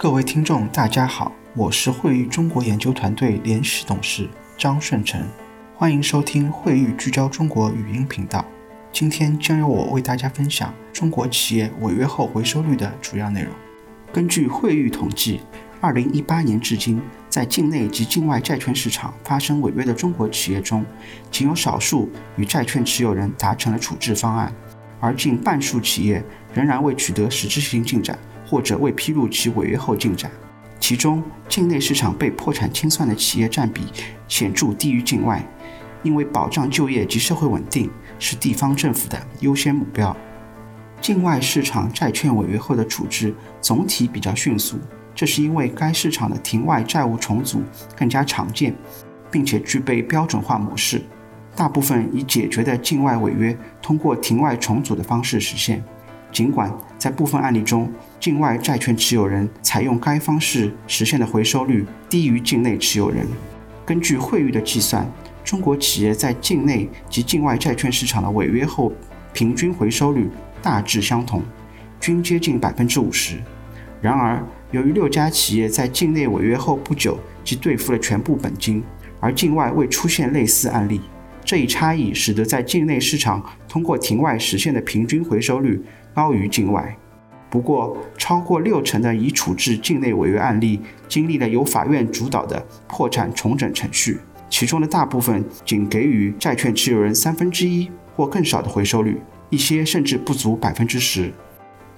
各位听众，大家好，我是惠誉中国研究团队联席董事张顺成，欢迎收听惠誉聚焦中国语音频道。今天将由我为大家分享中国企业违约后回收率的主要内容。根据惠誉统计，二零一八年至今，在境内及境外债券市场发生违约的中国企业中，仅有少数与债券持有人达成了处置方案，而近半数企业仍然未取得实质性进展。或者未披露其违约后进展，其中境内市场被破产清算的企业占比显著低于境外，因为保障就业及社会稳定是地方政府的优先目标。境外市场债券违约后的处置总体比较迅速，这是因为该市场的庭外债务重组更加常见，并且具备标准化模式，大部分已解决的境外违约通过庭外重组的方式实现。尽管在部分案例中，境外债券持有人采用该方式实现的回收率低于境内持有人。根据汇率的计算，中国企业在境内及境外债券市场的违约后平均回收率大致相同，均接近百分之五十。然而，由于六家企业在境内违约后不久即兑付了全部本金，而境外未出现类似案例，这一差异使得在境内市场通过庭外实现的平均回收率。高于境外，不过超过六成的已处置境内违约案例经历了由法院主导的破产重整程序，其中的大部分仅给予债券持有人三分之一或更少的回收率，一些甚至不足百分之十。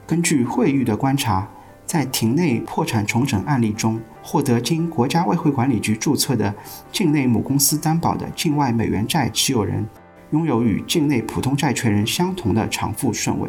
根据惠誉的观察，在庭内破产重整案例中，获得经国家外汇管理局注册的境内母公司担保的境外美元债持有人，拥有与境内普通债权人相同的偿付顺位。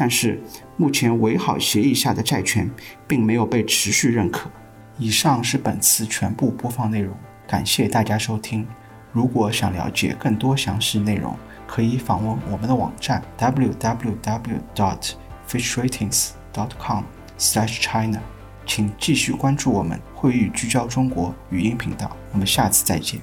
但是，目前维好协议下的债权并没有被持续认可。以上是本次全部播放内容，感谢大家收听。如果想了解更多详细内容，可以访问我们的网站 www.fitchratings.com/china。请继续关注我们会议聚焦中国语音频道。我们下次再见。